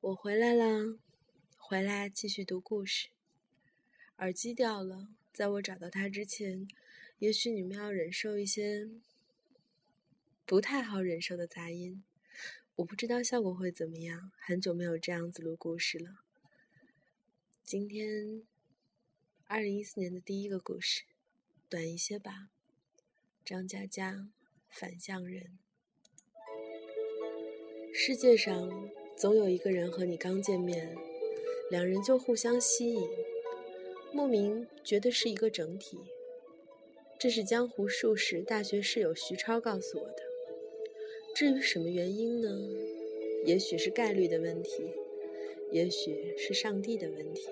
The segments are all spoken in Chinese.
我回来了，回来继续读故事。耳机掉了，在我找到它之前，也许你们要忍受一些不太好忍受的杂音。我不知道效果会怎么样，很久没有这样子录故事了。今天，二零一四年的第一个故事，短一些吧。张嘉佳，反向人。世界上。总有一个人和你刚见面，两人就互相吸引，莫名觉得是一个整体。这是江湖术士大学室友徐超告诉我的。至于什么原因呢？也许是概率的问题，也许是上帝的问题。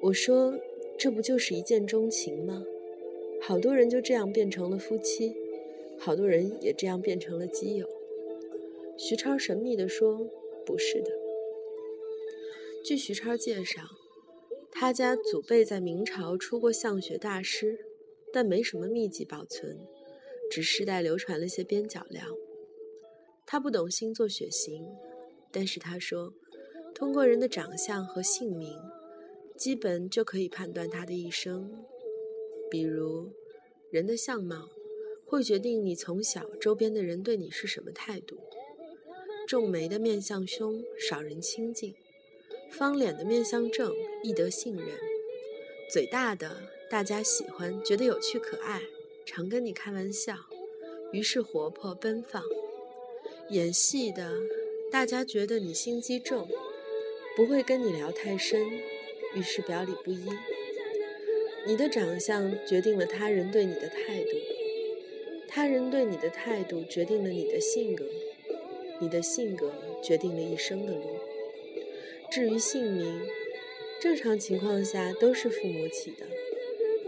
我说，这不就是一见钟情吗？好多人就这样变成了夫妻，好多人也这样变成了基友。徐超神秘地说：“不是的。据徐超介绍，他家祖辈在明朝出过相学大师，但没什么秘籍保存，只世代流传了些边角料。他不懂星座血型，但是他说，通过人的长相和姓名，基本就可以判断他的一生。比如，人的相貌会决定你从小周边的人对你是什么态度。”皱眉的面相凶，少人亲近；方脸的面相正，易得信任；嘴大的大家喜欢，觉得有趣可爱，常跟你开玩笑，于是活泼奔放；演戏的大家觉得你心机重，不会跟你聊太深，于是表里不一。你的长相决定了他人对你的态度，他人对你的态度决定了你的性格。你的性格决定了一生的路。至于姓名，正常情况下都是父母起的，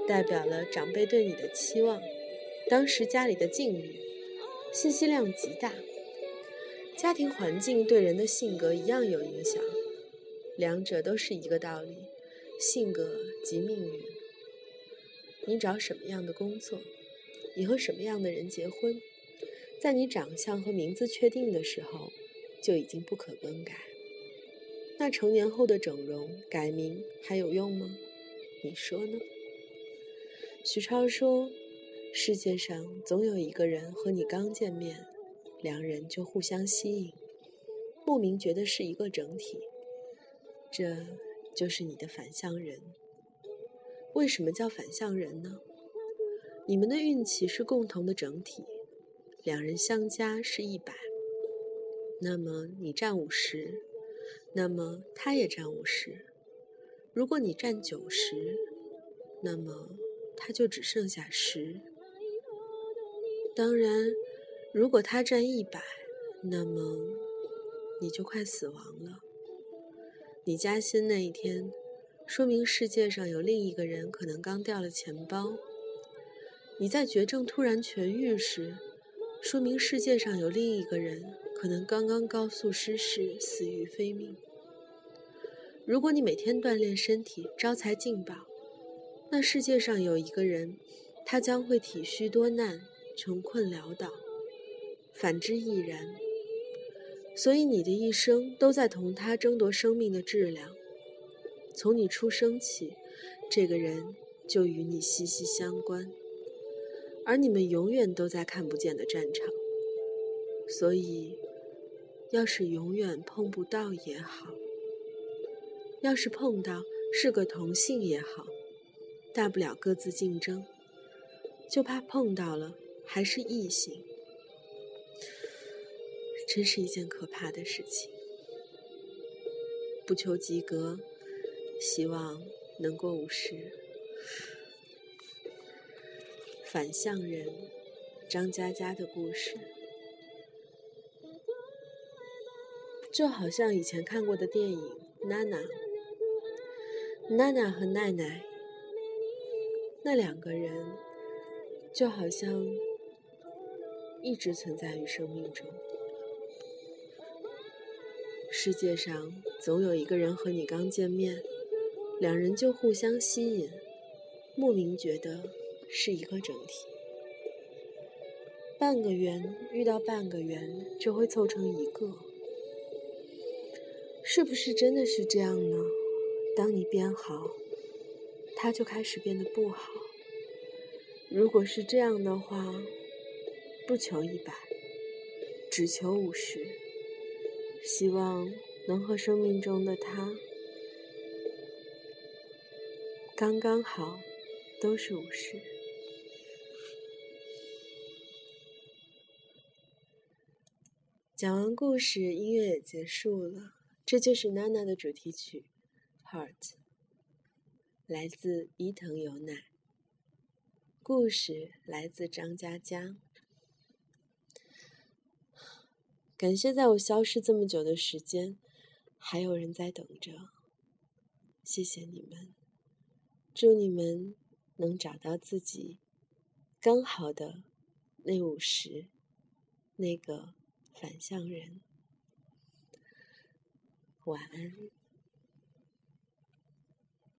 代表了长辈对你的期望，当时家里的境遇，信息量极大。家庭环境对人的性格一样有影响，两者都是一个道理，性格即命运。你找什么样的工作？你和什么样的人结婚？在你长相和名字确定的时候，就已经不可更改。那成年后的整容改名还有用吗？你说呢？徐超说：“世界上总有一个人和你刚见面，两人就互相吸引，莫名觉得是一个整体。这就是你的反向人。为什么叫反向人呢？你们的运气是共同的整体。”两人相加是一百，那么你占五十，那么他也占五十。如果你占九十，那么他就只剩下十。当然，如果他占一百，那么你就快死亡了。你加薪那一天，说明世界上有另一个人可能刚掉了钱包。你在绝症突然痊愈时。说明世界上有另一个人，可能刚刚高速失事，死于非命。如果你每天锻炼身体，招财进宝，那世界上有一个人，他将会体虚多难，穷困潦倒。反之亦然。所以你的一生都在同他争夺生命的质量。从你出生起，这个人就与你息息相关。而你们永远都在看不见的战场，所以，要是永远碰不到也好，要是碰到是个同性也好，大不了各自竞争，就怕碰到了还是异性，真是一件可怕的事情。不求及格，希望能过五十。反向人，张嘉佳的故事，就好像以前看过的电影《娜娜》，娜娜和奈奈那两个人，就好像一直存在于生命中。世界上总有一个人和你刚见面，两人就互相吸引，莫名觉得。是一个整体，半个圆遇到半个圆就会凑成一个。是不是真的是这样呢？当你变好，他就开始变得不好。如果是这样的话，不求一百，只求五十。希望能和生命中的他刚刚好，都是五十。讲完故事，音乐也结束了。这就是娜娜的主题曲《Heart》，来自伊藤由奈。故事来自张嘉佳。感谢在我消失这么久的时间，还有人在等着。谢谢你们，祝你们能找到自己刚好的那五十，那个。反向人，晚安。